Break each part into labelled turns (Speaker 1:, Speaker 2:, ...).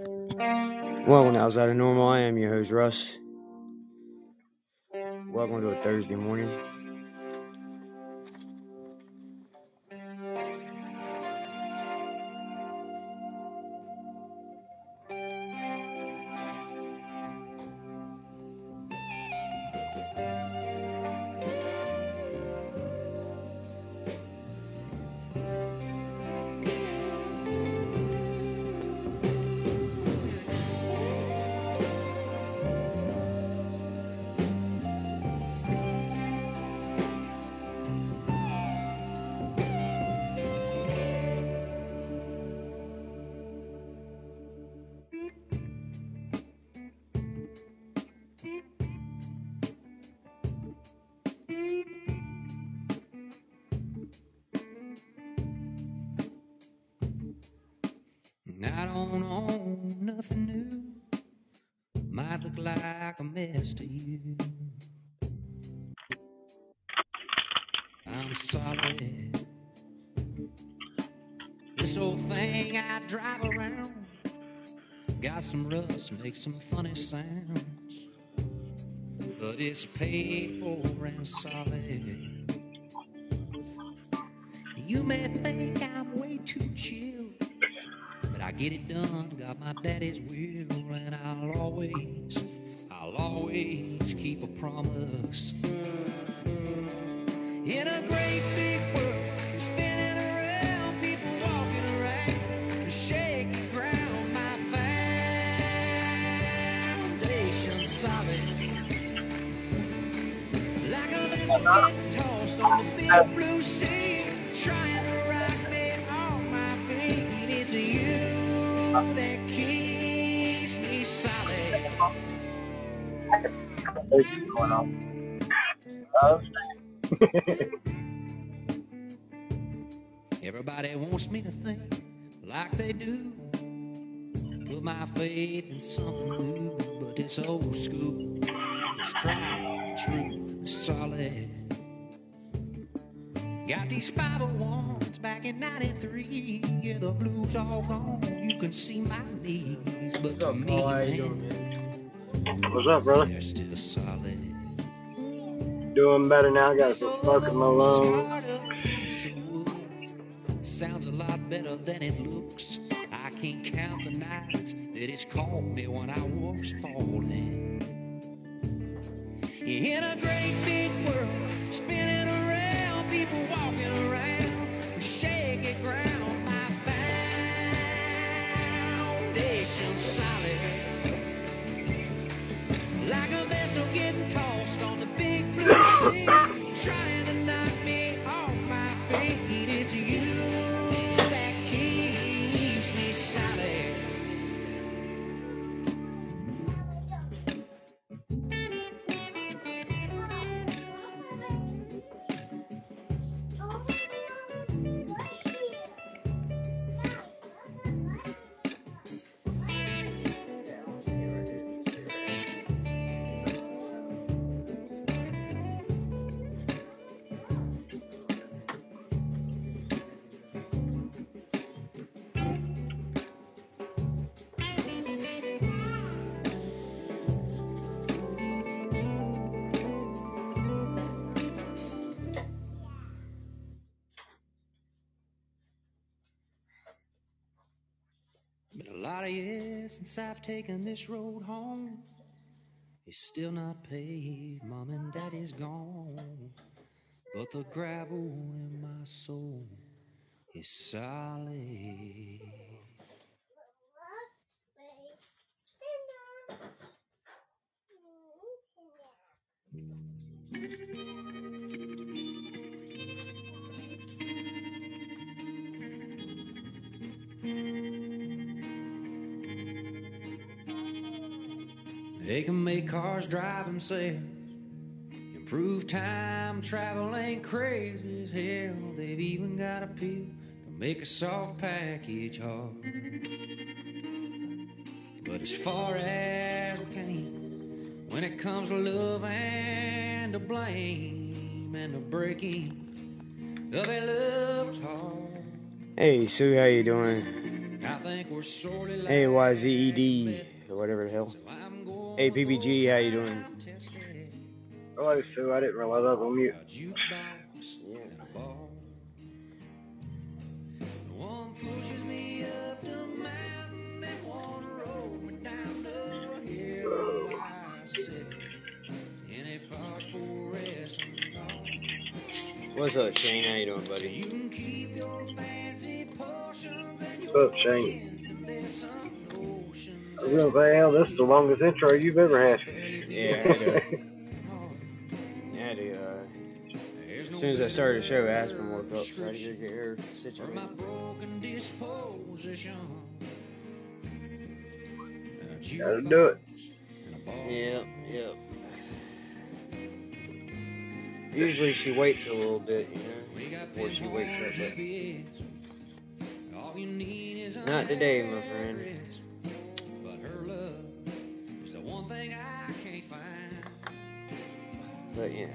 Speaker 1: Welcome to Outside of Normal. I am your host, Russ. Welcome to a Thursday morning.
Speaker 2: Solid. You may think I'm way too chill, but I get it done. Got my daddy's will, and I'll always, I'll always keep a promise. In a great big world, tossed on the big blue sea, trying to me my you Everybody wants me to think like they do. Put my faith in something new, but it's old school. It's tried, true, solid. Got these 501s back in 93. Yeah, the blues all gone. You can see my knees, but
Speaker 1: What's
Speaker 2: to
Speaker 1: up,
Speaker 2: me,
Speaker 1: Paul? How you
Speaker 2: man,
Speaker 1: doing, man?
Speaker 3: what's up, brother?
Speaker 2: they're still solid.
Speaker 3: Doing better now. Got
Speaker 2: This
Speaker 3: some
Speaker 2: old
Speaker 3: smoke in my lungs.
Speaker 2: startup piece of wood Sounds a lot better than it looks. I can't count the nights that it's called me when I was falling. In a great since I've taken this road home. It's still not paved, mom and daddy's gone. But the gravel in my soul is solid. They can make cars drive themselves. Improve time travel ain't crazy as hell. They've even got a pill to make a soft package hard. But as far as we can, when it comes to love and to blame and the breaking of a love's heart,
Speaker 1: Hey, Sue, how you doing?
Speaker 2: I think we're sorely
Speaker 1: A Y Z E D or whatever the hell.
Speaker 2: So
Speaker 1: Hey PBG, how you doing?
Speaker 3: Hello, Sue. I didn't realize I was on mute.
Speaker 2: a jukebox
Speaker 1: Yeah.
Speaker 2: and a bar. One pushes me up the mountain and one rolls me down the hill. I sit in a phosphorescent dawn.
Speaker 1: What's up, Shane? How you doing,
Speaker 2: You
Speaker 1: buddy?
Speaker 2: can keep your fancy portions and
Speaker 3: What's up, Shane?
Speaker 2: Endless notions.
Speaker 3: I was gonna say, hell, this is the longest intro you've ever had.
Speaker 1: Yeah, I had to, I had to, uh, as soon as I started the show, Aspen woke up, had to get her
Speaker 2: my
Speaker 1: situated.
Speaker 2: broken disposition.
Speaker 3: Gotta do it.
Speaker 2: and a bar.
Speaker 1: Yep, yep. Usually she waits a little bit, you know, before she wakes up.
Speaker 2: GPS. All you need is
Speaker 1: Not today, my friend.
Speaker 2: But
Speaker 1: yeah,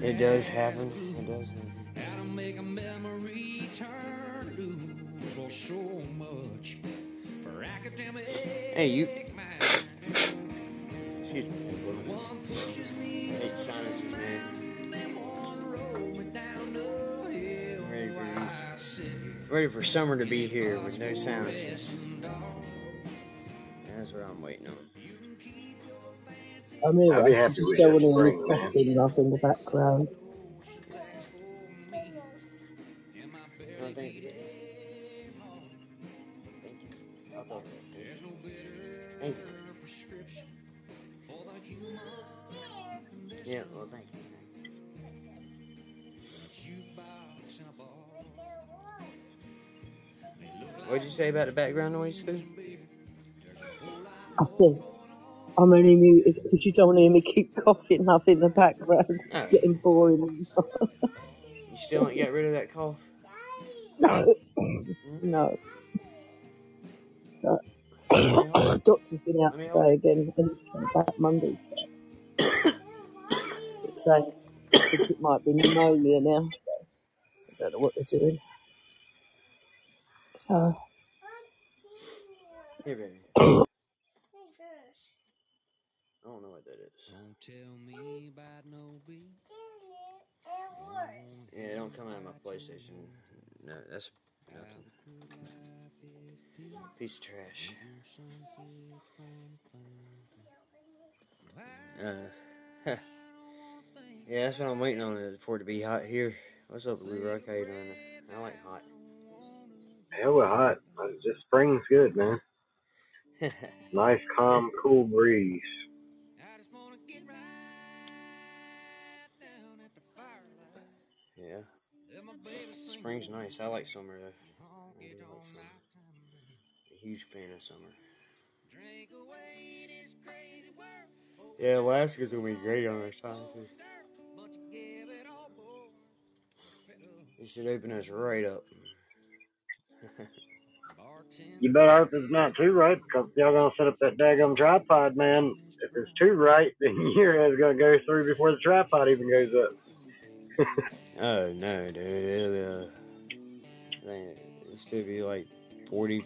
Speaker 1: it does happen. It does happen.
Speaker 2: How to make a memory turn loose or so much for academic
Speaker 1: Hey, you- Excuse me.
Speaker 2: One pushes me
Speaker 1: Hate sinuses, man.
Speaker 2: and one roll me down the hill.
Speaker 1: Ready for these.
Speaker 2: I sit
Speaker 1: Ready for summer to be here with no sinuses.
Speaker 4: I mean,
Speaker 3: I'd be
Speaker 4: I
Speaker 3: happy
Speaker 4: just
Speaker 3: with
Speaker 4: don't
Speaker 3: that
Speaker 4: want any
Speaker 3: spring, man.
Speaker 4: coughing off in the background.
Speaker 2: In my
Speaker 1: No,
Speaker 2: belly
Speaker 1: thank you. Thank you. I'll talk to you.
Speaker 2: There's no better
Speaker 1: Thank you.
Speaker 2: prescription for the human
Speaker 1: Yeah, well, thank you.
Speaker 2: jukebox and.
Speaker 1: What'd you say about the background noise, Sue?
Speaker 4: I think I'm only muted because you don't want to hear me keep coughing up in the background.
Speaker 1: Oh.
Speaker 4: Getting boring.
Speaker 1: You still ain't got rid of that cough?
Speaker 4: no, no. The doctor's been out today again and he's coming back Monday. It's saying I think it might be pneumonia now. I don't know what they're doing. Uh,
Speaker 1: Here, baby. I don't know what that is.
Speaker 2: Don't tell me about no beat.
Speaker 1: Yeah, it don't come out of my PlayStation. No, that's nothing. Piece of trash. Uh, yeah, that's what I'm waiting on for it to be hot here. What's up, Blue Rock? How you doing? I like hot.
Speaker 3: Hell, we're hot. Uh, Just spring's good, man. Nice, calm, cool breeze.
Speaker 1: Spring's nice. I like summer though. I do like summer. A huge fan of summer.
Speaker 2: Drink away this crazy world.
Speaker 1: Yeah, Alaska's gonna be great on our time too.
Speaker 2: But you it all more.
Speaker 1: You should open us right up.
Speaker 3: You better hope it's not too right, because y'all gonna set up that daggum tripod, man. If it's too right, then your head's gonna go through before the tripod even goes up.
Speaker 1: Oh no, dude! It'll, uh, I think it'll still be like 40,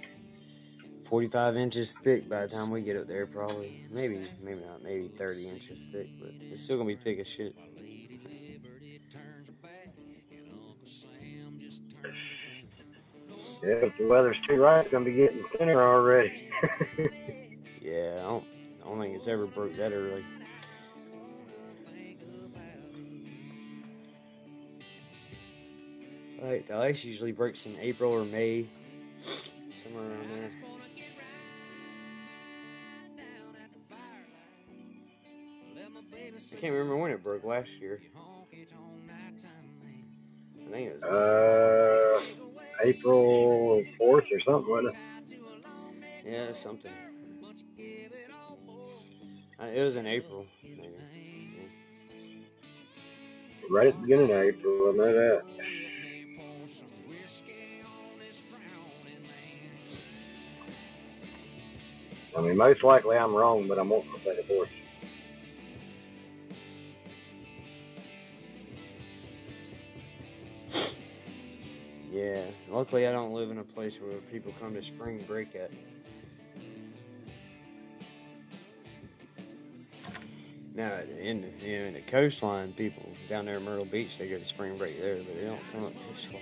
Speaker 1: 45 inches thick by the time we get up there. Probably, maybe, maybe not, maybe thirty inches thick, but it's still gonna be thick as shit.
Speaker 2: Lady Liberty turns her back, and Uncle Sam just turns around.
Speaker 3: Yeah, if the weather's too right, it's gonna be getting thinner already.
Speaker 1: Yeah, I don't, I don't think it's ever broke that early. Like the ice usually breaks in April or May, somewhere around there. I can't remember when it broke last year. I think it was.
Speaker 3: Uh, April 4th or something, wasn't it?
Speaker 1: Yeah, something. Uh, it was in April. Maybe.
Speaker 3: Right at the beginning of April, I know that. I mean, most likely I'm wrong, but I'm wanting say the 4th.
Speaker 1: Yeah. Luckily, I don't live in a place where people come to spring break at. Now, in the, you know, in the coastline, people down there in Myrtle Beach, they go to spring break there, but they don't come up this far.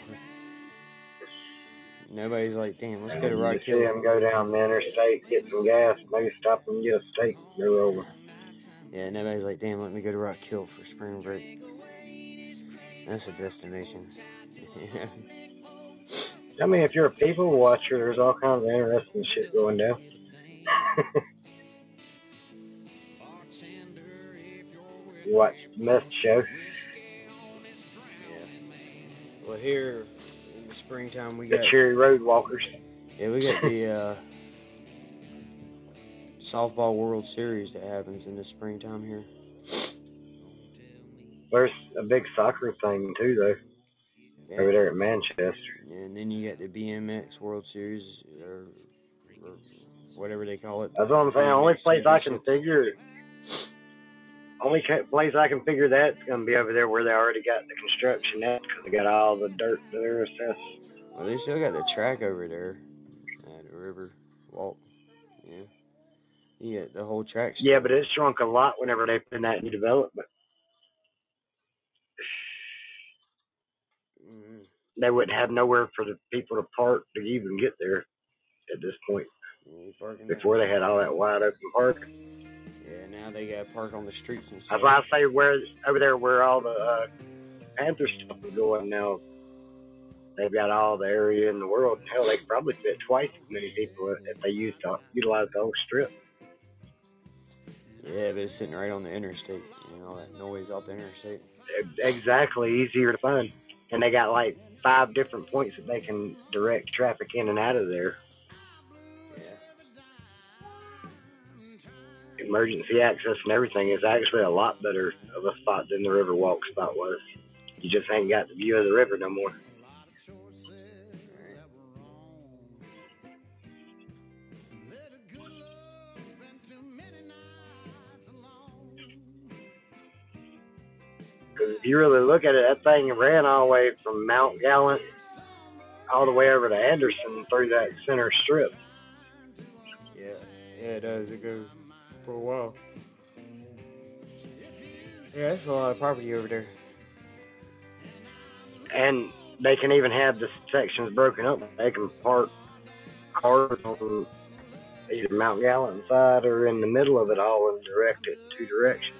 Speaker 1: Nobody's like, damn, let's go to Rock
Speaker 3: see them go down the interstate, get some gas, maybe stop and get a steak, go over.
Speaker 1: Yeah, nobody's like, damn, let me go to Rock Hill for spring break. That's a destination.
Speaker 3: I mean, if you're a people watcher, there's all kinds of interesting shit going down. you watch Meth Show.
Speaker 1: yeah. Well, here springtime, we
Speaker 3: The
Speaker 1: got
Speaker 3: Cherry Road Walkers.
Speaker 1: yeah, we got the uh, softball World Series that happens in the springtime here.
Speaker 3: There's a big soccer thing too, though,
Speaker 1: Yeah.
Speaker 3: over there at Manchester.
Speaker 1: And then you got the BMX World Series or, or whatever they call it.
Speaker 3: That's what I'm saying. Only place I can figure, only place I can figure that's gonna be over there where they already got the construction at, because they got all the dirt there. So
Speaker 1: Well, they still got the track over there at the River Walk. Yeah. Got the whole track. still.
Speaker 3: yeah, but it shrunk a lot whenever they put in that new development.
Speaker 1: Mhm.
Speaker 3: They wouldn't have nowhere for the people to park to even get there at this point.
Speaker 1: Yeah, parking.
Speaker 3: Before they had all that wide open park.
Speaker 1: Yeah, now they got to park on the streets and stuff.
Speaker 3: That's
Speaker 1: stuff.
Speaker 3: why I say where over there where all the uh, Panther stuff is going now. They've got all the area in the world. Hell, they could probably fit twice as many people if they used to utilize the whole strip.
Speaker 1: Yeah, but it's sitting right on the interstate. You know, that noise off the interstate.
Speaker 3: Exactly, easier to find. And they got like five different points that they can direct traffic in and out of there. Emergency access and everything is actually a lot better of a spot than the Riverwalk spot was. You just ain't got the view of the river no more. Because if you really look at it, that thing ran all the way from Mount Gallant all the way over to Anderson through that center strip.
Speaker 1: Yeah. Yeah, it does. It goes for a while. Yeah, that's a lot of property over there.
Speaker 3: And they can even have the sections broken up. They can park cars on either Mount Gallant side or in the middle of it all and direct it two directions.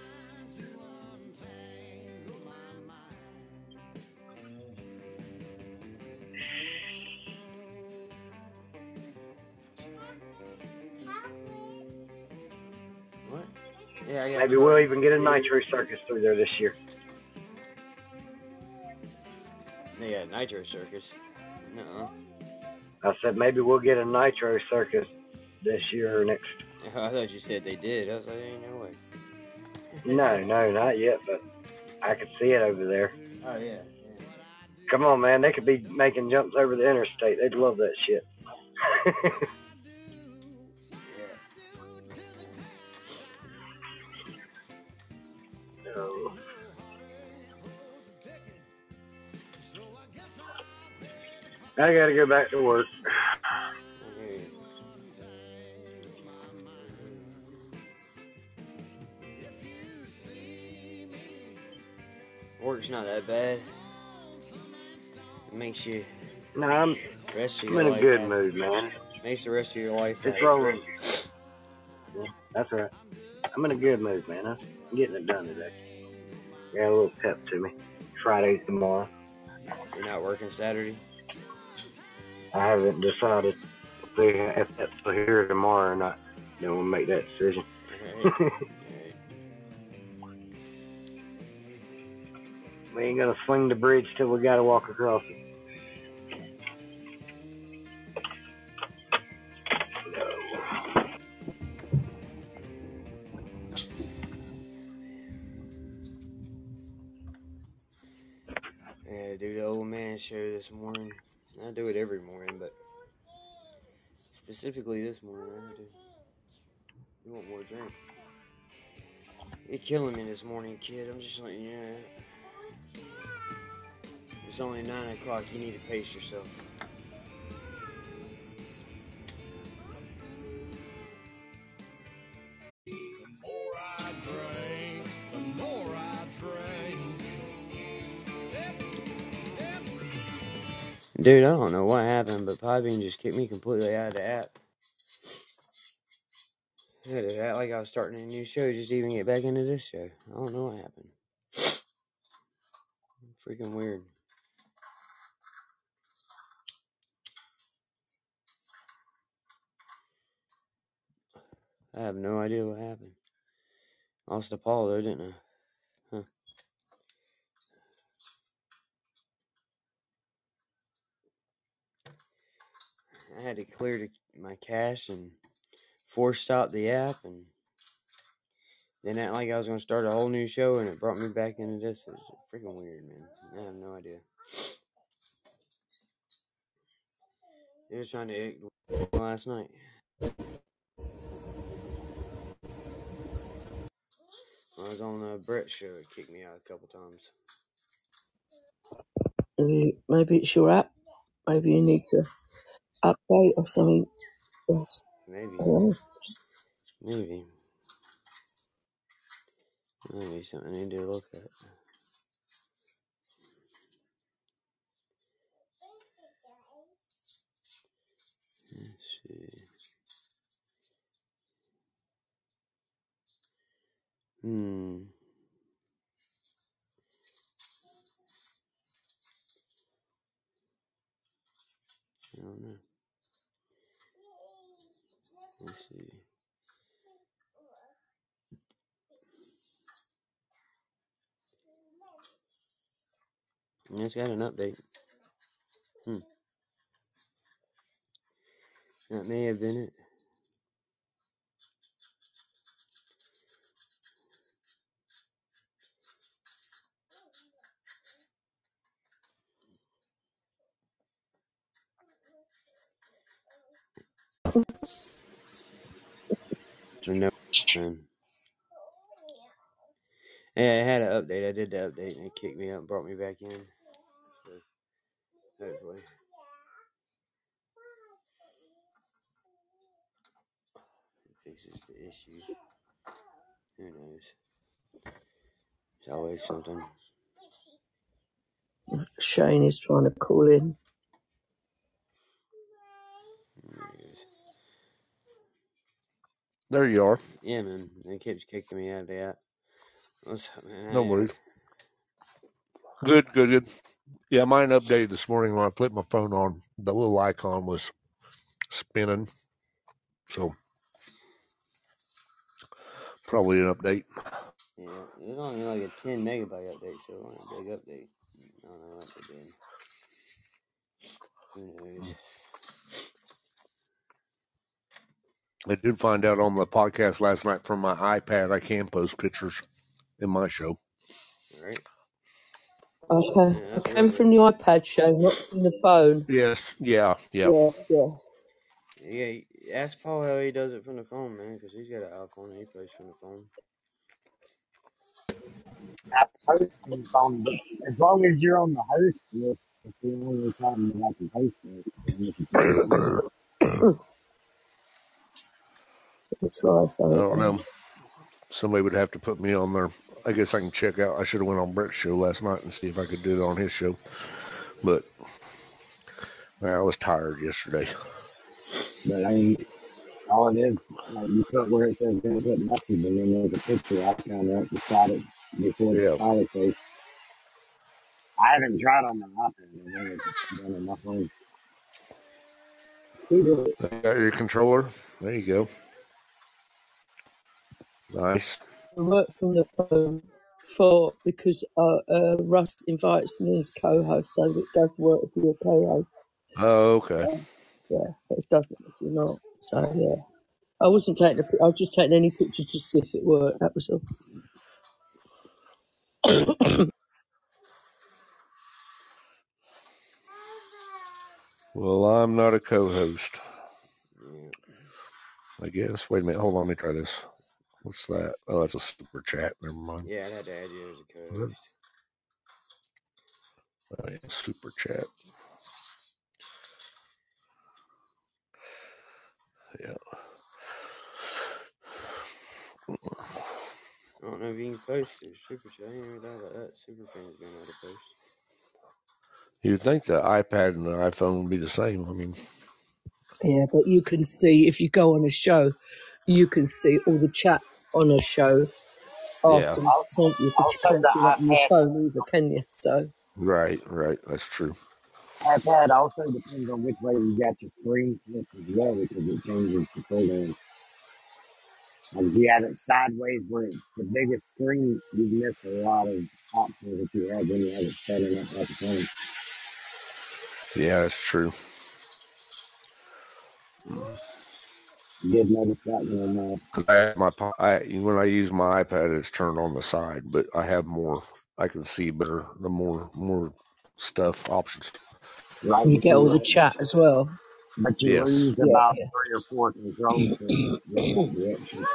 Speaker 1: Yeah,
Speaker 3: Maybe we'll even get a nitro circus through there this year.
Speaker 1: They got Nitro Circus. No.
Speaker 3: I said maybe we'll get a nitro circus this year or next.
Speaker 1: I thought you said they did. I was like, ain't no way.
Speaker 3: No, no, not yet, but I could see it over there.
Speaker 1: Oh, yeah. yeah.
Speaker 3: Come on, man. They could be making jumps over the interstate. They'd love that shit. I gotta go back to work.
Speaker 1: Work's not that bad. It makes you
Speaker 3: No, I'm,
Speaker 1: rest of
Speaker 3: I'm in a good
Speaker 1: happy.
Speaker 3: mood, man.
Speaker 1: Makes the rest of your life
Speaker 3: It's
Speaker 1: happy.
Speaker 3: rolling. Yeah, that's right. I'm in a good mood, man. I'm getting it done today. Got a little pep to me. Friday's tomorrow.
Speaker 1: You're not working Saturday?
Speaker 3: I haven't decided see if that's here tomorrow or not. Then we'll make that decision. We ain't gonna swing the bridge till we gotta walk across it.
Speaker 1: Specifically this morning, I had to. You want more drink? You're killing me this morning, kid. I'm just letting you know. It's only 9 o'clock. You need to pace yourself. Dude, I don't know what happened, but Podbean just kicked me completely out of the app. Act like I was starting a new show just even get back into this show. I don't know what happened. Freaking weird. I have no idea what happened. Lost the Paul though, didn't I? Huh. I had to clear my cache and force stop the app and then act like I was gonna start a whole new show and it brought me back into this. It's freaking weird, man. I have no idea. It was trying to ignore last night. When I was on the Brett show, it kicked me out a couple times.
Speaker 4: Maybe maybe it's your app. Maybe you need to update or something. Yes.
Speaker 1: Maybe, maybe, maybe something I need to look at. Let's see. Hmm. I don't know. Let's see. Yeah, It's got an update. Hmm. That may have been it. So no. Yeah, I had an update. I did the update and it kicked me out and brought me back in. So hopefully. It fixes the issue. Who knows? It's always something.
Speaker 4: Shane is trying to call in.
Speaker 1: There it is.
Speaker 5: There you are.
Speaker 1: Yeah, man. It keeps kicking me out of the app. What's up, man?
Speaker 5: No worries. Good, good, good. Yeah, mine updated this morning when I flipped my phone on. The little icon was spinning. So probably an update.
Speaker 1: Yeah, it's only like a 10 megabyte update, so it wasn't a big update. I don't know what they did. Who knows? Mm.
Speaker 5: I did find out on the podcast last night from my iPad I can post pictures in my show.
Speaker 1: Right?
Speaker 4: Okay.
Speaker 1: Yeah,
Speaker 4: I
Speaker 1: that's
Speaker 4: came
Speaker 1: really
Speaker 4: from the iPad show, not from the phone.
Speaker 5: Yes, yeah, yeah.
Speaker 4: Yeah, yeah.
Speaker 1: Yeah, ask Paul how he does it from the phone, man, because he's got an iPhone and he plays from the phone.
Speaker 3: I post from the phone, but as long as you're on the host list, it's the only time that I can post it. And if you post it,
Speaker 5: I
Speaker 4: something.
Speaker 5: don't know. Somebody would have to put me on there. I guess I can check out. I should have went on Brett's show last night and see if I could do it on his show. But well, I was tired yesterday.
Speaker 3: but I mean, all it is, like you put where it says gonna put message, and then there's a picture icon right beside it before the
Speaker 5: Yeah.
Speaker 3: smiley face. I haven't tried on my iPad. I've only done on my phone.
Speaker 5: Got your controller. There you go. Nice.
Speaker 4: Work from the phone for because uh, uh, Russ invites me as co-host, so it does work if you're co-host.
Speaker 5: Oh, okay.
Speaker 4: Yeah, but it doesn't if you're not. So yeah, I wasn't taking. A, I was just taking any pictures to see if it worked. That was all.
Speaker 5: Well, I'm not a co-host. I guess. Wait a minute. Hold on. Let me try this. What's that? Oh, that's a super chat. Never mind.
Speaker 1: Yeah, I had to add you as a co-host.
Speaker 5: Oh, yeah, super chat. Yeah.
Speaker 1: I don't know if you can post your super chat. I ain't even thought about that. Super fans being able to post.
Speaker 5: You'd think the iPad and the iPhone would be the same. I mean,
Speaker 4: Yeah, but you can see if you go on a show, you can see all the chat on a show
Speaker 5: yeah,
Speaker 4: after, can't you? But you
Speaker 3: Also,
Speaker 4: can't
Speaker 3: the
Speaker 4: do that on your
Speaker 3: iPad
Speaker 4: phone either, can you? So
Speaker 5: right, right. That's true.
Speaker 3: iPad also depends on which way you got your screen flipped as well because it changes the program. Like if you have it sideways where it's the biggest screen, you miss a lot of options that you have when you have it standing up like a phone.
Speaker 5: Yeah, that's true.
Speaker 3: You did notice that when uh,
Speaker 5: Cause I have my po- I when I use my iPad, it's turned on the side, but I have more. I can see better. The more more stuff options.
Speaker 3: right,
Speaker 4: you
Speaker 3: but
Speaker 4: get
Speaker 3: you
Speaker 4: all the
Speaker 3: lo-
Speaker 4: chat as well.
Speaker 3: but you
Speaker 5: Yes.
Speaker 3: lose
Speaker 4: Yeah,
Speaker 3: about
Speaker 4: yeah.
Speaker 3: three or four controls in that direction.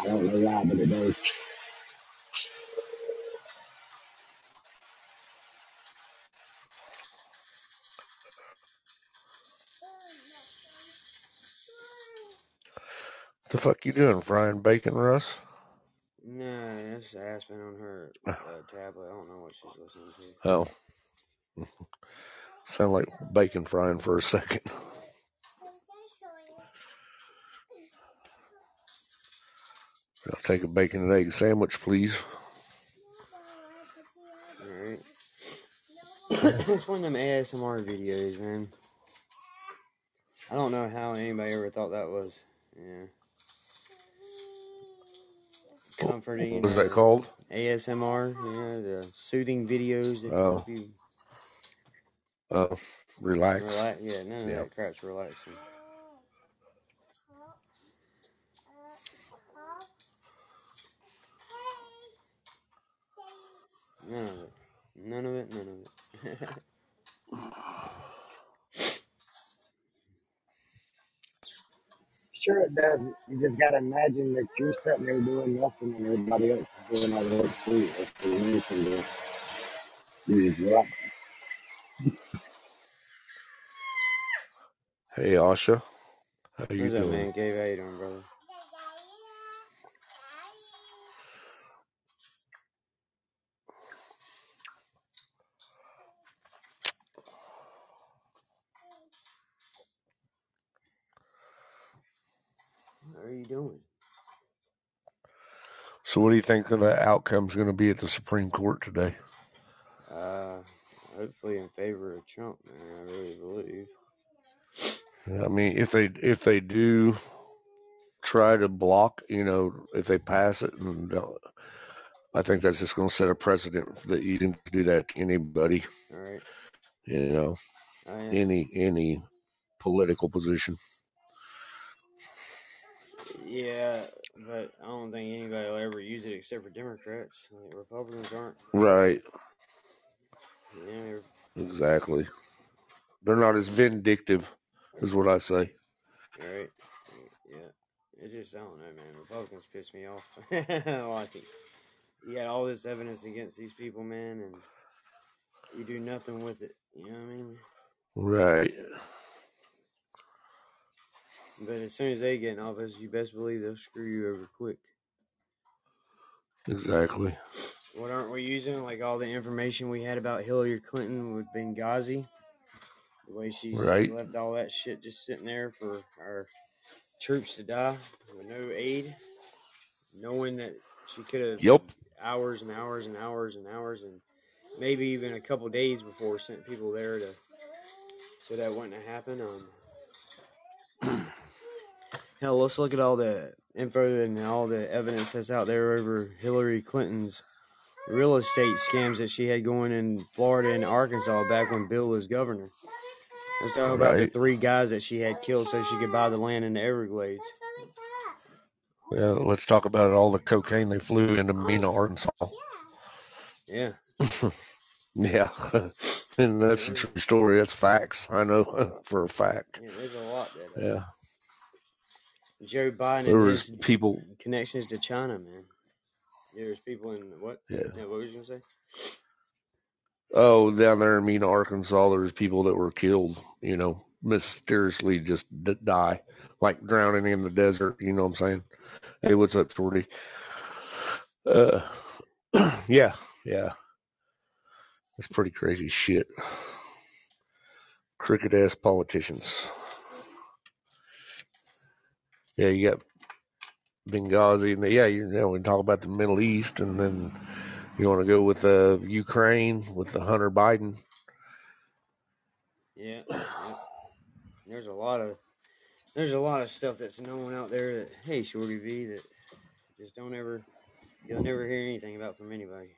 Speaker 3: I don't know why, but it does.
Speaker 5: The fuck you doing? Frying bacon, Russ?
Speaker 1: No, that's Aspen on her uh, tablet. I don't know what she's listening to.
Speaker 5: Oh, sound like bacon frying for a second. I'll take a bacon and egg sandwich, please.
Speaker 1: Alright. it's one of them ASMR videos, man. I don't know how anybody ever thought that was, yeah, comforting.
Speaker 5: What is that called?
Speaker 1: ASMR, you know, the soothing videos that
Speaker 5: Oh,
Speaker 1: help you
Speaker 5: oh, relax.
Speaker 1: relax. Yeah, none of
Speaker 5: Yeah.
Speaker 1: that crap's relaxing. None of it. None of it. None of it.
Speaker 3: Sure, it does. You just gotta imagine that you're sitting there doing nothing and everybody else is doing all the work for you. That's the only thing to do is relax.
Speaker 5: Hey, Asha, how you
Speaker 1: What's up,
Speaker 5: doing?
Speaker 1: man? Gabe, how you doing, brother? How are you doing?
Speaker 5: So, what do you think of the outcome's going to be at the Supreme Court today?
Speaker 1: Uh, hopefully in favor of Trump, man. I really believe.
Speaker 5: I mean, if they if they do try to block, you know, if they pass it, and I think that's just going to set a precedent that you can do that to anybody,
Speaker 1: All right.
Speaker 5: you know, any any political position.
Speaker 1: Yeah, but I don't think anybody will ever use it except for Democrats. Like, Republicans aren't.
Speaker 5: Right,
Speaker 1: Yeah,
Speaker 5: exactly. They're not as vindictive, is what I say.
Speaker 1: right. Yeah, it's just I don't know, man. Republicans piss me off. like you got all this evidence against these people, man, and you do nothing with it. You know what I mean?
Speaker 5: Right.
Speaker 1: But as soon as they get in office, you best believe they'll screw you over quick.
Speaker 5: Exactly.
Speaker 1: What aren't we using? Like all the information we had about Hillary Clinton with Benghazi, the way she's
Speaker 5: Right.
Speaker 1: left all that shit just sitting there for our troops to die with no aid, knowing that she could have
Speaker 5: Yep.
Speaker 1: hours and hours and hours and hours and maybe even a couple days before sent people there to so that wouldn't have happened. Um, hell, let's look at all the info and all the evidence that's out there over Hillary Clinton's real estate scams that she had going in Florida and Arkansas back when Bill was governor. Let's talk about the three guys that she had killed so she could buy the land in the Everglades.
Speaker 5: Yeah. Let's talk about all the cocaine they flew into Mena, Arkansas.
Speaker 1: Yeah,
Speaker 5: Yeah. and that's a true story. That's facts. I know for a fact.
Speaker 1: yeah. There's a lot that uh,
Speaker 5: Yeah.
Speaker 1: Joe Biden
Speaker 5: There was people.
Speaker 1: connections to China, man. There's people in what?
Speaker 5: Yeah.
Speaker 1: Yeah, what was you gonna say?
Speaker 5: Oh, down there in Mena, Arkansas, there's people that were killed, you know, mysteriously just d- die, like drowning in the desert. You know what I'm saying? Hey, what's up, Shorty? Uh, yeah, yeah. It's pretty crazy shit. Crooked ass politicians. Yeah, you got Benghazi, and yeah, you know, we talk about the Middle East, and then you want to go with uh, Ukraine with the Hunter Biden.
Speaker 1: Yeah, yeah. There's a lot of there's a lot of stuff that's known out there that hey, Shorty V, that just don't ever you'll never hear anything about from anybody.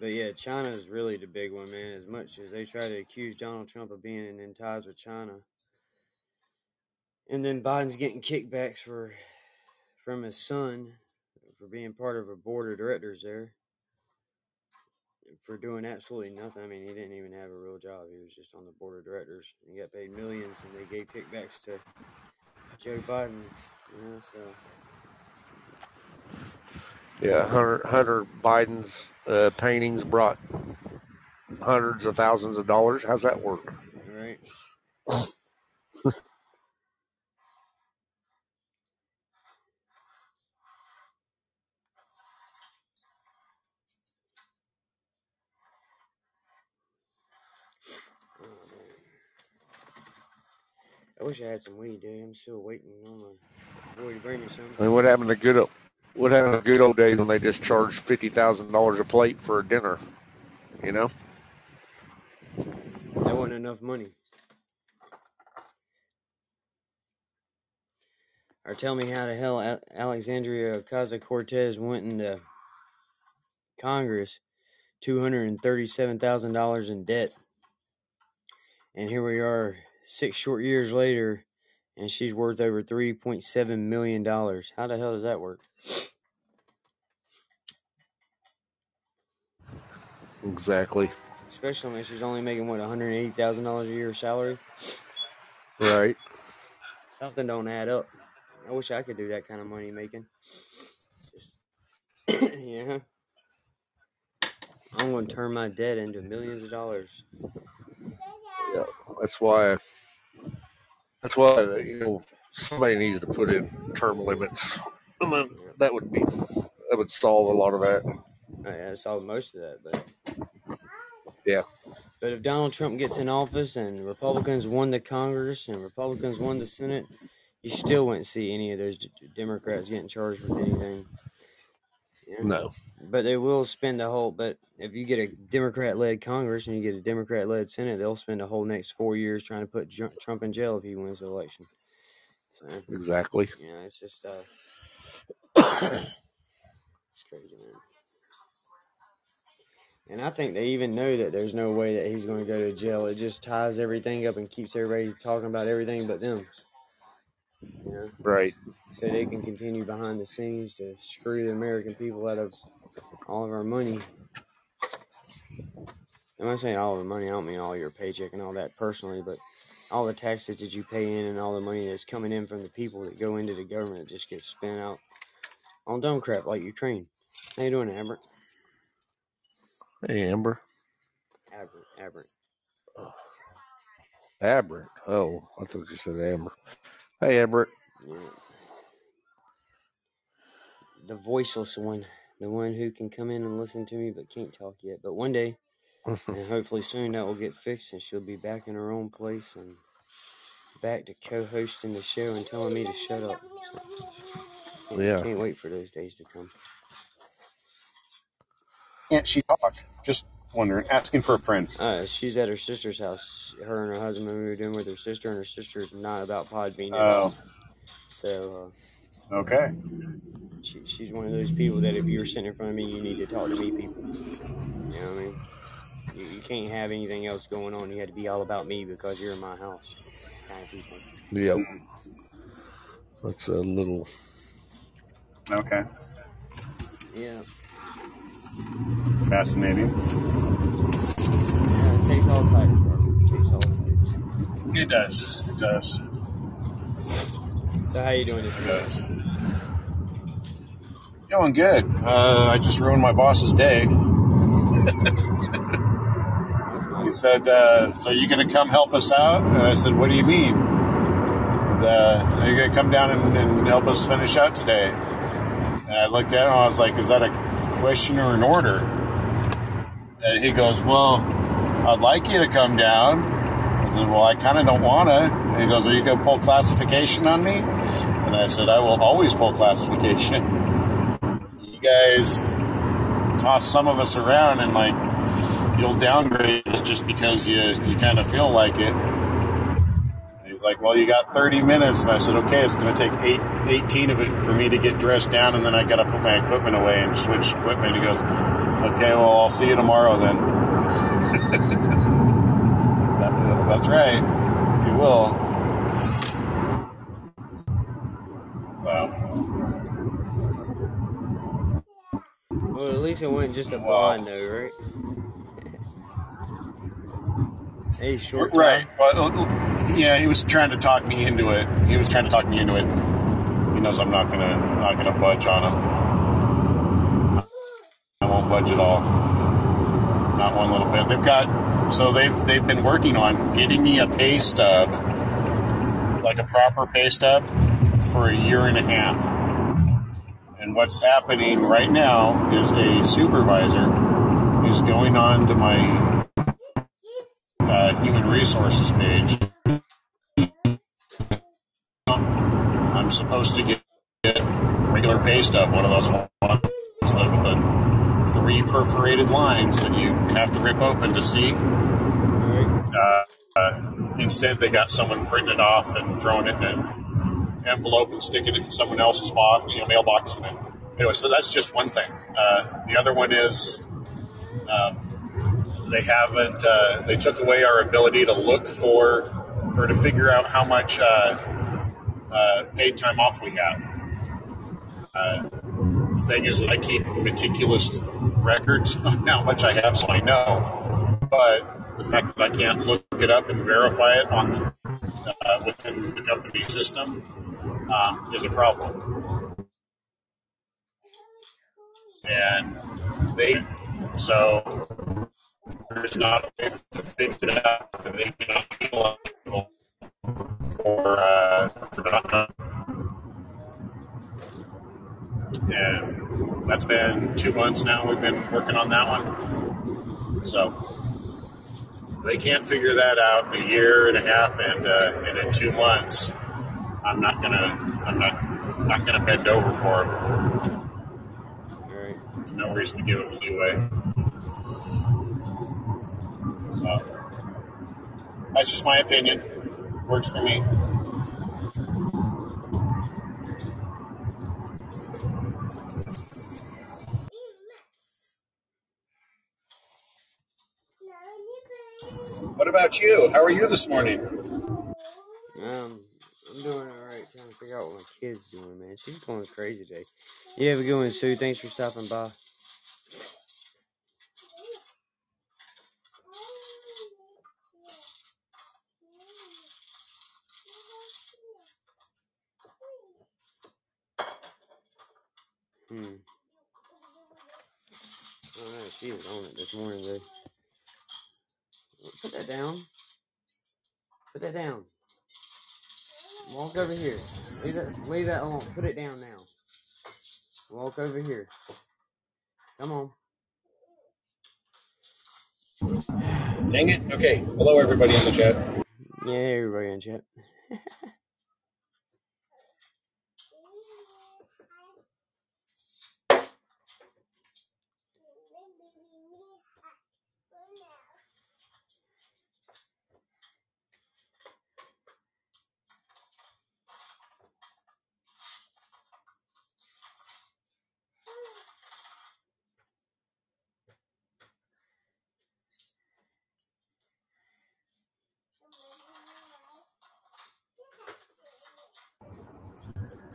Speaker 1: But yeah, China is really the big one, man. As much as they try to accuse Donald Trump of being in ties with China, and then Biden's getting kickbacks for from his son for being part of a board of directors there for doing absolutely nothing. I mean, he didn't even have a real job. He was just on the board of directors. He got paid millions, and they gave kickbacks to Joe Biden. You know, so
Speaker 5: Yeah, Hunter Hunter Biden's uh, paintings brought hundreds of thousands of dollars. How's that work?
Speaker 1: right. I wish I had some weed, dude. I'm still waiting on my boy to bring me some.
Speaker 5: I mean, what happened to good? old, What happened to good old days when they just charged fifty thousand dollars a plate for a dinner? You know?
Speaker 1: That wasn't enough money. Or tell me how the hell Alexandria Ocasio Cortez went into Congress two hundred and thirty-seven thousand dollars in debt, and here we are six short years later, and she's worth over three point seven million dollars. How the hell does that work?
Speaker 5: Exactly.
Speaker 1: Especially when she's only making what one hundred eighty thousand dollars a year salary.
Speaker 5: Right.
Speaker 1: Something don't add up. I wish I could do that kind of money making. Just, yeah. I'm going to turn my debt into millions of dollars.
Speaker 5: Yeah. That's why. That's why you know somebody needs to put in term limits, and then that would be that would solve a lot of that.
Speaker 1: I, I Oh, saw most of that, but
Speaker 5: Yeah.
Speaker 1: but if Donald Trump gets in office and Republicans won the Congress and Republicans won the Senate, you still wouldn't see any of those d- Democrats getting charged with anything.
Speaker 5: No.
Speaker 1: But they will spend a whole. But if you get a Democrat-led Congress and you get a Democrat-led Senate, they'll spend the whole next four years trying to put Trump in jail if he wins the election. So
Speaker 5: Exactly.
Speaker 1: yeah, it's just uh, it's crazy, man. And I think they even know that there's no way that he's going to go to jail. It just ties everything up and keeps everybody talking about everything but them. You know,
Speaker 5: Right.
Speaker 1: so they can continue behind the scenes to screw the American people out of all of our money. I'm not saying all the money, I don't mean all your paycheck and all that personally, but all the taxes that you pay in and all the money that's coming in from the people that go into the government just gets spent out on dumb crap like Ukraine. How you doing, Amber?
Speaker 5: Hey, Amber.
Speaker 1: Aberrant, Aberrant.
Speaker 5: Aberrant. Oh, I thought you said Amber. Hey, Aberrant.
Speaker 1: Yeah. The voiceless one. The one who can come in and listen to me but can't talk yet. But one day, and hopefully soon, that will get fixed and she'll be back in her own place and back to co hosting the show and telling me to shut up. So, can't,
Speaker 5: Yeah.
Speaker 1: can't wait for those days to come.
Speaker 6: Can't she talk? Just wondering, asking for a friend.
Speaker 1: Uh, she's at her sister's house. Her and her husband moved in with her sister, and her sister's not about Podbean at all.
Speaker 6: Oh,
Speaker 1: So
Speaker 6: okay.
Speaker 1: uh, she, she's one of those people that if you're sitting in front of me, you need to talk to me, people. You know what I mean? You, you can't have anything else going on. You had to be all about me because you're in my house. Kind of people.
Speaker 5: Yep. That's a little.
Speaker 6: Okay.
Speaker 1: Yeah.
Speaker 6: Fascinating.
Speaker 1: Yeah, it takes all types, Robert. It takes all types.
Speaker 6: It does. It does.
Speaker 1: So how you doing this
Speaker 6: It
Speaker 1: morning?
Speaker 6: does. Doing good. Uh, I just ruined my boss's day. He said, uh, "So you going to come help us out?" And I said, "What do you mean?" And, uh, are you going to come down and, and help us finish out today? And I looked at him. And I was like, "Is that a question or an order?" And he goes, "Well, I'd like you to come down." I said, "Well, I kind of don't want to." And he goes, "Are you going to pull classification on me?" And I said, "I will always pull classification." You guys toss some of us around and like you'll downgrade us just because you you kind of feel like it. He's like, well, you got 30 minutes, and I said, okay, it's going to take eight, 18 of it for me to get dressed down, and then I got to put my equipment away and switch equipment. He goes, okay, well, I'll see you tomorrow then. That- that's right, you will. So.
Speaker 1: Well, at least it wasn't just a
Speaker 6: Wow.
Speaker 1: bond, though, right? hey, short
Speaker 6: Right.
Speaker 1: but
Speaker 6: uh, uh, yeah, he was trying to talk me into it. He was trying to talk me into it. He knows I'm not gonna not gonna budge on him. Budge at all. Not one little bit. They've got so they've they've been working on getting me a pay stub, like a proper pay stub, for a year and a half. And what's happening right now is a supervisor is going on to my uh, human resources page. I'm supposed to get, regular pay stub, one of those ones three perforated lines that you have to rip open to see. Uh, uh, instead, they got someone printing it off and throwing it in an envelope and sticking it in someone else's box, you know, mailbox. And then, anyway, so that's just one thing. Uh, the other one is um, they haven't. Uh, they took away our ability to look for or to figure out how much uh, uh, paid time off we have. The thing is that I keep meticulous records on how much I have, so I know. But the fact that I can't look it up and verify it on uh, within the company system um, is a problem. And they so there's not a way to figure it out. that They cannot penalize people for uh, for not and that's been two months now. We've been working on that one. So they can't figure that out in a year and a half, and uh, and in two months, I'm not gonna I'm not not gonna bend over for them.
Speaker 1: Right.
Speaker 6: There's no reason to give them leeway. So that's just my opinion. Works for me. About you? How are you this morning?
Speaker 1: Um, I'm doing all right. Trying to figure out what my kid's doing, man. She's going crazy today. You have a good one, Sue. Thanks for stopping by. Hmm. I don't know. She was on it this morning, though. Put that down. Put that down. Walk over here. Leave that, leave that alone. Put it down now. Walk over here. Come on.
Speaker 6: Dang it. Okay. Hello, everybody in the chat.
Speaker 1: Yeah, everybody in chat.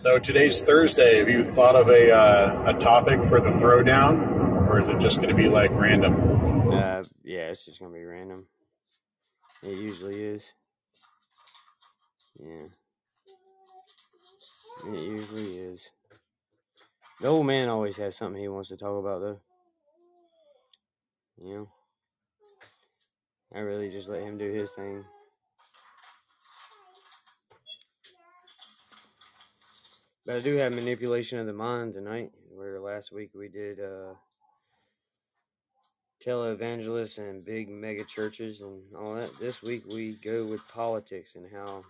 Speaker 6: So today's Thursday. Have you thought of a uh, a topic for the throwdown, or is it just going to be like random?
Speaker 1: Uh, yeah, it's just gonna be random. It usually is. Yeah. It usually is. The old man always has something he wants to talk about, though. You know, I really just let him do his thing. But I do have manipulation of the mind tonight. Where last week we did uh, televangelists and big mega churches and all that. This week we go with politics and how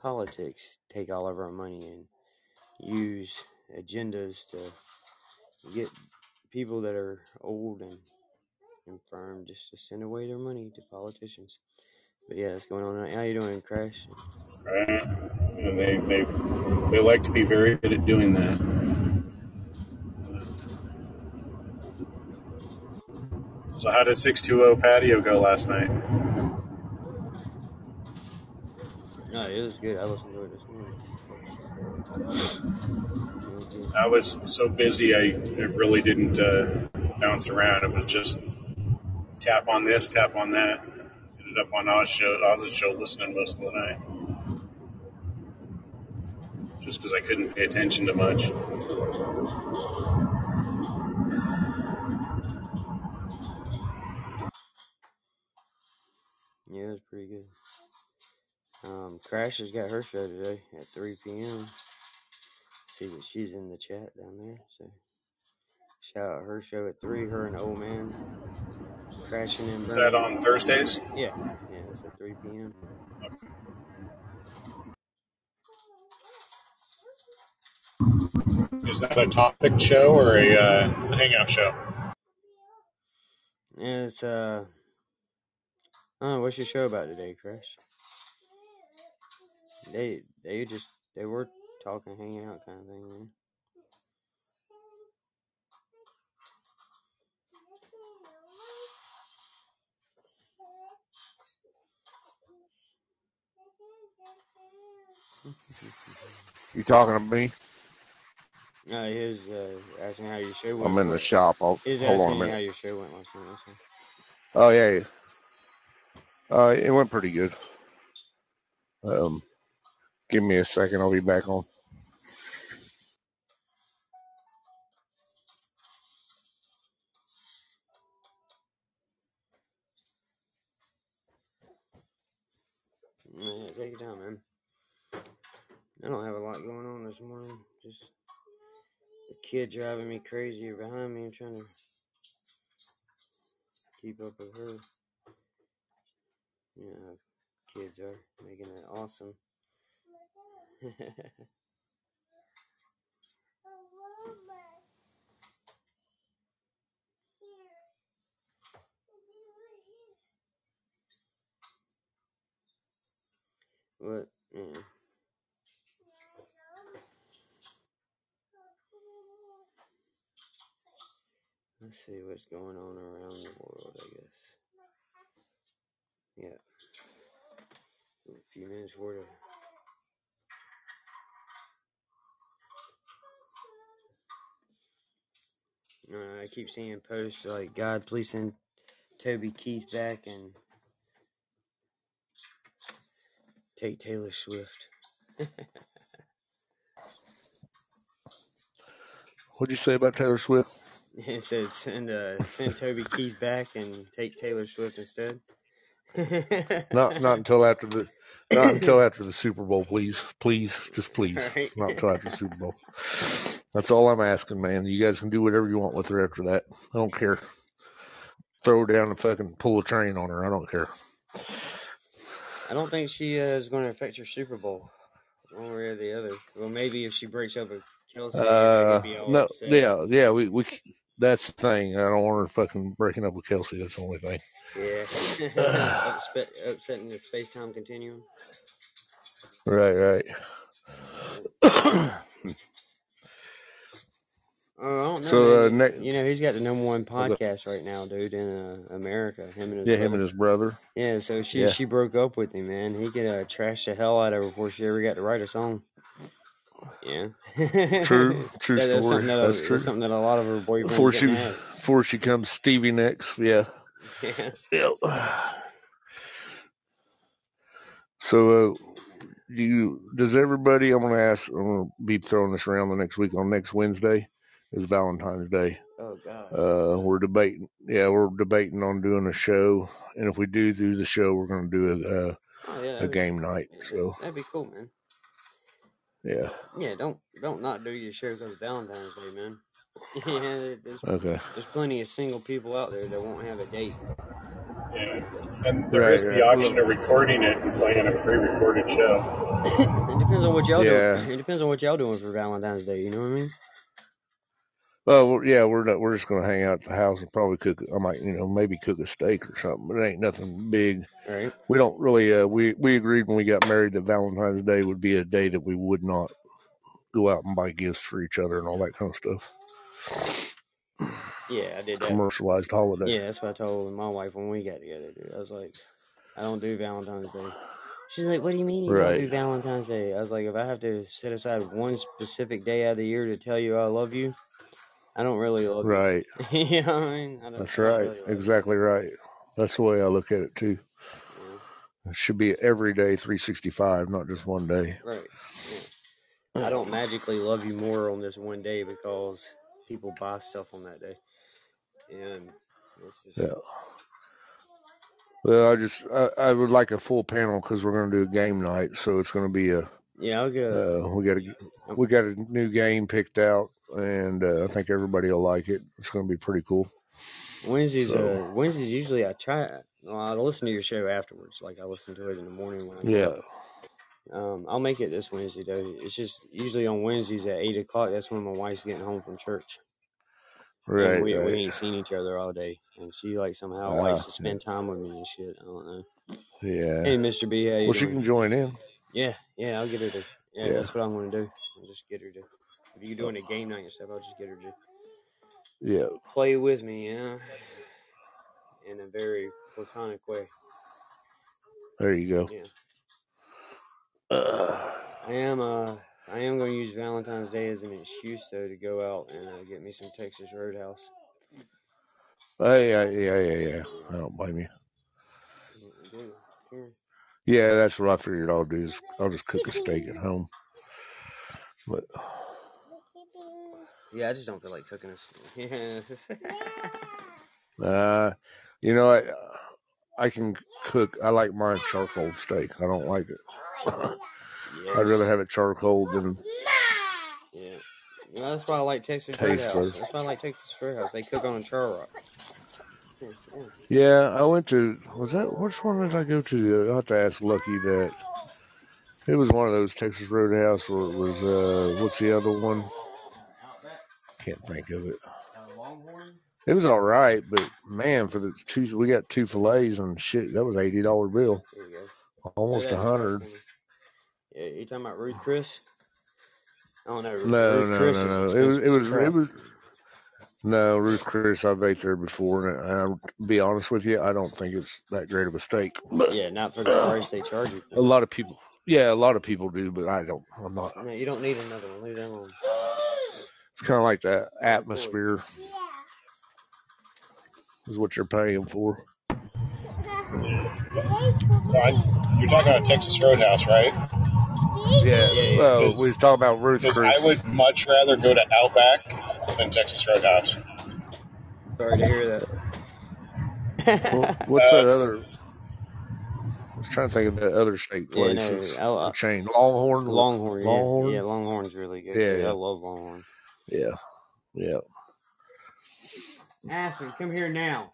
Speaker 1: politics take all of our money and use agendas to get people that are old and infirm just to send away their money to politicians. But yeah, that's going on. Right. How you doing, Crash?
Speaker 6: Right? And they, they they like to be very good at doing that. So how did 620 patio go last night?
Speaker 1: No, it was good. I listened to it this morning.
Speaker 6: I was so busy, I it really didn't uh, bounce around. It was just tap on this, tap on that. Ended up on Oz show, Oz's show, listening most of the night, just because I couldn't pay attention to much.
Speaker 1: Yeah, was pretty good. Um, Crash has got her show today at 3 p.m. See that she's in the chat down there. So shout out her show at 3. Her and Old Man crashing and
Speaker 6: Is that on Thursdays?
Speaker 1: Yeah, yeah, it's at 3 p.m.
Speaker 6: Is that a topic show or a uh, hangout show?
Speaker 1: And it's, uh, oh, what's your show about today, Crash? They, they just, they were talking, hanging out kind of thing, man.
Speaker 5: You talking to me?
Speaker 1: No, he was uh, asking how your show went.
Speaker 5: I'm in the shop. I'll,
Speaker 1: He was
Speaker 5: hold on a
Speaker 1: asking you how
Speaker 5: minute.
Speaker 1: your show went last night. That's all.
Speaker 5: Oh yeah, yeah. Uh, it went pretty good. Um, give me a second. I'll be back on.
Speaker 1: I don't have a lot going on this morning. Just the kid driving me crazy behind me. I'm trying to keep up with her. You know, kids are making it awesome. but yeah. Let's see what's going on around the world. I guess. Yeah. A few minutes for the Uh, I keep seeing posts like, God, please send Toby Keith back and take Taylor Swift.
Speaker 5: What'd you say about Taylor Swift?
Speaker 1: it said, send, uh, send Toby Keith back and take Taylor Swift instead.
Speaker 5: Not not until after the not until after the Super Bowl, please, please, just please,
Speaker 1: Right.
Speaker 5: not until after the Super Bowl. That's all I'm asking, man. You guys can do whatever you want with her after that. I don't care. Throw her down and fucking pull a train on her. I don't care.
Speaker 1: I don't think she uh, is going to affect her Super Bowl, one way or the other. Well, maybe if she breaks up with Kelce,
Speaker 5: Uh, no,
Speaker 1: upset.
Speaker 5: yeah, yeah. We we that's the thing. I don't want her fucking breaking up with Kelce. That's the only thing.
Speaker 1: Yeah. Upset, upsetting the space time continuum.
Speaker 5: Right, right.
Speaker 1: Oh, I don't know.
Speaker 5: So, uh, ne-
Speaker 1: you know, he's got the number one podcast right now, dude, in uh, America. Him and his
Speaker 5: yeah,
Speaker 1: brother.
Speaker 5: him and his brother.
Speaker 1: Yeah, so she
Speaker 5: Yeah.
Speaker 1: she broke up with him, man. He could uh, trash the hell out of her before she ever got to write a song. Yeah.
Speaker 5: True, true
Speaker 1: That- that's
Speaker 5: story.
Speaker 1: something that a,
Speaker 5: That's true.
Speaker 1: something that a lot of her boyfriends
Speaker 5: Before she
Speaker 1: have.
Speaker 5: before she comes Stevie next. Yeah.
Speaker 1: Yeah.
Speaker 5: Yep. So, uh, do you, does everybody, I'm going to ask, I'm going to be throwing this around the next week on next Wednesday is Valentine's Day.
Speaker 1: Oh God.
Speaker 5: Uh, we're debating. Yeah, we're debating on doing a show, and if we do do the show, we're going to do a
Speaker 1: oh yeah.
Speaker 5: a, a
Speaker 1: That'd be,
Speaker 5: game night. So
Speaker 1: that'd be cool, man.
Speaker 5: Yeah.
Speaker 1: Yeah, don't don't not do your show because Valentine's Day, man. yeah, there's
Speaker 5: Okay.
Speaker 1: there's plenty of single people out there that won't have a date.
Speaker 6: Yeah. And there
Speaker 5: Right.
Speaker 6: is the option of recording it and playing a pre-recorded show.
Speaker 1: it depends on what y'all
Speaker 5: Yeah.
Speaker 1: do. It depends on what y'all doing for Valentine's Day. You know what I mean?
Speaker 5: Well, yeah, we're not, we're just going to hang out at the house and probably cook. I might, you know, maybe cook a steak or something, but it ain't nothing big.
Speaker 1: All right.
Speaker 5: We don't really. Uh, we we agreed when we got married that Valentine's Day would be a day that we would not go out and buy gifts for each other and all that kind of stuff.
Speaker 1: Yeah, I did that.
Speaker 5: Commercialized holiday.
Speaker 1: Yeah, that's what I told my wife when we got together, dude. I was like, I don't do Valentine's Day. She's like, What do you mean you don't do Valentine's Day? I was like, if I have to set aside one specific day out of the year to tell you I love you, I don't really love
Speaker 5: Right.
Speaker 1: you. know I mean? I don't,
Speaker 5: That's right.
Speaker 1: really.
Speaker 5: Exactly right. That's the way I look at it too.
Speaker 1: Yeah,
Speaker 5: It should be every day 365, not just one day.
Speaker 1: right. Yeah. I don't magically love you more on this one day because people buy stuff on that day. And just,
Speaker 5: Yeah. Well, I just I, I would like a full panel because we're going to do a game night, so it's going to be a
Speaker 1: yeah, I'll go.
Speaker 5: uh, we got a we got a new game picked out, and uh, I think everybody will like it. It's going to be pretty cool.
Speaker 1: Wednesdays,
Speaker 5: So-
Speaker 1: uh, Wednesdays usually I try. Well, I listen to your show afterwards. Like I listen to it in the morning when I
Speaker 5: Yeah.
Speaker 1: up. Um, I'll make it this Wednesday though. It's just usually on Wednesdays at eight o'clock. That's when my wife's getting home from church,
Speaker 5: Right.
Speaker 1: and we we ain't seen each other all day. And she like somehow likes
Speaker 5: Ah,
Speaker 1: to spend time with me and shit. I don't know.
Speaker 5: Yeah.
Speaker 1: Hey, Mister B, how you
Speaker 5: Well, she can join in.
Speaker 1: Yeah, yeah, I'll get her to. Yeah,
Speaker 5: Yeah.
Speaker 1: that's what I'm gonna do. I'll just get her to. If you're doing a game night and stuff, I'll just get her to
Speaker 5: Yeah.
Speaker 1: play with me. You know, in a very platonic way.
Speaker 5: There you go.
Speaker 1: Yeah.
Speaker 5: Uh,
Speaker 1: I am uh I am going to use Valentine's Day as an excuse though to go out and uh, get me some Texas Roadhouse.
Speaker 5: hey, yeah, yeah, yeah, yeah. I don't blame you.
Speaker 1: Dude.
Speaker 5: Yeah, that's what I figured I'll do. Is I'll just cook a steak at home. But
Speaker 1: Yeah, I just don't feel like cooking this. Yeah.
Speaker 5: uh, you know, I I can cook. I like mine charcoal steak. I don't like it.
Speaker 1: yes.
Speaker 5: I'd rather have it charcoal than
Speaker 1: Yeah. Well, that's why I like Texas Roadhouse. That's why I like Texas Roadhouse. They cook on char rock. Yeah,
Speaker 5: I went to. Was that which one did I go to? I have to ask Lucky that. It was one of those Texas Roadhouse, or it was uh, what's the other one? Can't think of it. It was all right, but man, for the two, we got two fillets and shit. That was eighty dollar bill,
Speaker 1: There you go.
Speaker 5: almost a hundred.
Speaker 1: Yeah, you talking about Ruth Chris? I don't know.
Speaker 5: No,
Speaker 1: Ruth
Speaker 5: no,
Speaker 1: Chris
Speaker 5: no,
Speaker 1: is
Speaker 5: no. It was,
Speaker 1: expensive
Speaker 5: it
Speaker 1: as
Speaker 5: was,
Speaker 1: crap.
Speaker 5: it was. No, Ruth Chris, I've ate there before, and I, I'll be honest with you, I don't think it's that great of a steak. But
Speaker 1: Yeah, not for the price they charge you.
Speaker 5: a lot of people, yeah, a lot of people do, but I don't. I'm not.
Speaker 1: No, you don't need another one. Leave that alone.
Speaker 5: It's kind of like the atmosphere is what you're paying for.
Speaker 6: So I, you're talking about Texas Roadhouse, right?
Speaker 5: Yeah.
Speaker 1: Yeah, yeah.
Speaker 5: Well, we was talking about Ruth Chris.
Speaker 6: I would much rather go to Outback than Texas Roadhouse.
Speaker 1: Sorry to hear that.
Speaker 5: Well, what's that
Speaker 6: That's-
Speaker 5: other? I was trying to think of that other steak
Speaker 1: Yeah,
Speaker 5: place.
Speaker 1: no,
Speaker 5: It's
Speaker 1: I'll-
Speaker 5: chain. Longhorn.
Speaker 1: Longhorn, yeah.
Speaker 5: Longhorn.
Speaker 1: Yeah, Longhorn's really good.
Speaker 5: Yeah,
Speaker 1: too.
Speaker 5: yeah.
Speaker 1: I love Longhorn.
Speaker 5: Yeah. Yeah.
Speaker 1: Aspen, come here now.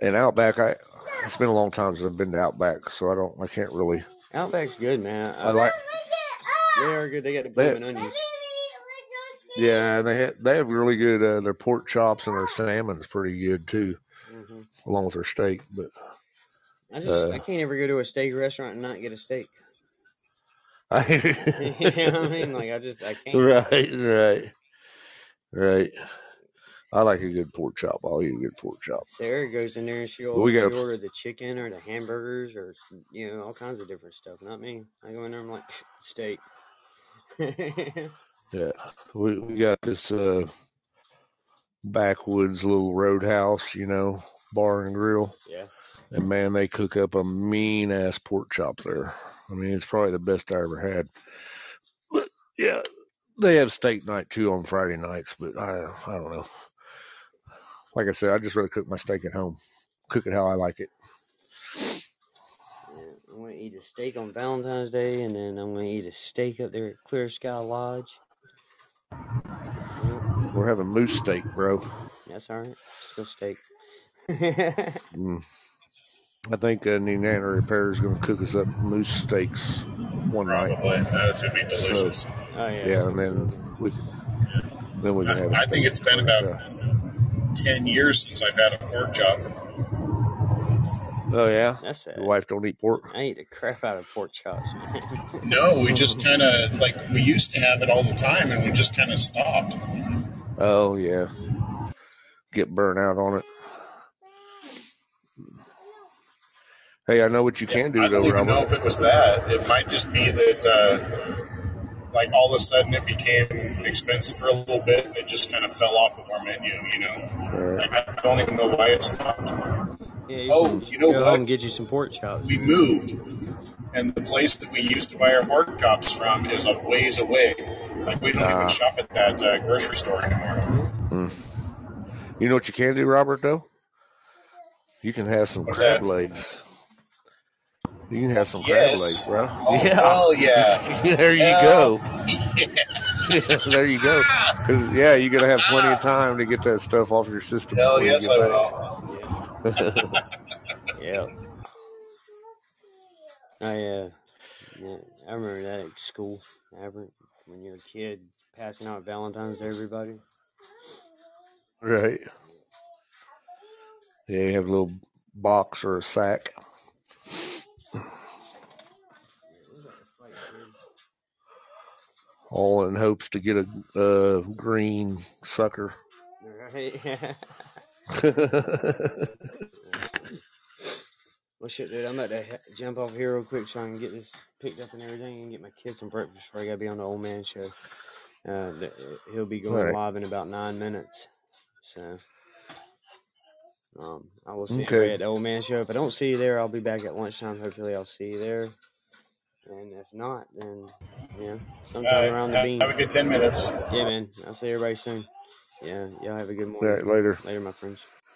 Speaker 5: and Outback, I it's been a long time since I've been to Outback, so I don't, I can't really.
Speaker 1: Outback's good, man.
Speaker 5: I like.
Speaker 1: They are good. They got the
Speaker 5: They-
Speaker 1: blooming onions.
Speaker 5: Yeah, and they ha- they have really good. Uh, their pork chops and their salmon's pretty good too,
Speaker 1: hmm
Speaker 5: along with their steak. But
Speaker 1: I just
Speaker 5: Uh,
Speaker 1: I can't ever go to a steak restaurant and not get a steak.
Speaker 5: I,
Speaker 1: you know what I mean? Like I just I can't.
Speaker 5: right, right, right. I like a good pork chop. I'll eat a good pork chop.
Speaker 1: Sarah goes in there and she'll,
Speaker 5: We got-
Speaker 1: order the chicken or the hamburgers or you know all kinds of different stuff. Not me. I go in there I'm like steak.
Speaker 5: Yeah, we we got this uh backwoods little roadhouse, you know, bar and grill,
Speaker 1: yeah.
Speaker 5: And man, they cook up a mean ass pork chop there. I mean, it's probably the best I ever had. But Yeah, they have steak night too on Friday nights, but I I don't know. Like I said, I just rather cook my steak at home, cook it how I like it.
Speaker 1: Yeah, I'm gonna eat a steak on Valentine's Day, and then I'm gonna eat a steak up there at Clear Sky Lodge.
Speaker 5: We're having moose steak, bro.
Speaker 1: that's all right. Still steak.
Speaker 5: Mm. I think uh, Nina Repair is going to cook us up moose steaks one night.
Speaker 6: Probably. This would be
Speaker 5: So
Speaker 6: delicious.
Speaker 1: oh yeah.
Speaker 5: yeah, and then we then we can have a
Speaker 6: I, I think it's been about
Speaker 5: stuff.
Speaker 6: 10 years since I've had a pork chop.
Speaker 5: Oh yeah,
Speaker 1: That's
Speaker 5: your wife don't eat pork.
Speaker 1: I eat the crap out of pork chops, man.
Speaker 6: No, we just kind of, like, we used to have it all the time and we just kind of stopped.
Speaker 5: Oh yeah, get burnt out on it. Hey, I know what you
Speaker 6: Yeah,
Speaker 5: can do
Speaker 6: I don't even know if it was that. It might just be that, uh, like, all of a sudden it became expensive for a little bit and it just kind of fell off of our menu, you know?
Speaker 5: All right.
Speaker 6: Like, I don't even know why it stopped.
Speaker 1: yeah, you
Speaker 6: Oh,
Speaker 1: should
Speaker 6: you know
Speaker 1: go home
Speaker 6: what?
Speaker 1: and get you some pork chops,
Speaker 6: We moved, and the place that we used to buy our pork chops from is a ways away. Like, we don't even
Speaker 5: Ah,
Speaker 6: shop at that uh, grocery store anymore.
Speaker 5: mm. you know what you can do, Robert? Though you can have some
Speaker 6: What's
Speaker 5: crab
Speaker 6: that?
Speaker 5: legs. You can have some crab legs, bro.
Speaker 6: Oh,
Speaker 5: Yeah,
Speaker 6: hell yeah.
Speaker 5: there you
Speaker 6: Hell
Speaker 5: go.
Speaker 6: yeah.
Speaker 5: there you go. Because yeah, you're gonna have plenty of time to get that stuff off your system
Speaker 6: Hell
Speaker 5: before you
Speaker 6: yes, I
Speaker 5: back.
Speaker 6: will.
Speaker 1: Yeah. I uh, yeah, I remember that at school. Ever when you're a kid, passing out Valentine's to everybody.
Speaker 5: right. Yeah, you have a little box or a sack. All in hopes to get a uh, green sucker.
Speaker 1: Right? well, shit, dude, I'm about to jump off here real quick so I can get this picked up and everything and get my kids some breakfast before I gotta be on the old man show. Uh, he'll be going
Speaker 5: right.
Speaker 1: live in about nine minutes. So, um, I will see
Speaker 5: Okay.
Speaker 1: at the old man show. If I don't see you there, I'll be back at lunchtime. Hopefully, I'll see you there. And if not, then, yeah,
Speaker 6: All
Speaker 1: sometime
Speaker 6: right.
Speaker 1: around the
Speaker 6: Have,
Speaker 1: bean.
Speaker 6: have a good 10 minutes.
Speaker 1: Yeah, man. I'll see everybody soon. Yeah, y'all have a good
Speaker 5: All
Speaker 1: morning.
Speaker 5: right, later.
Speaker 1: Later, my friends.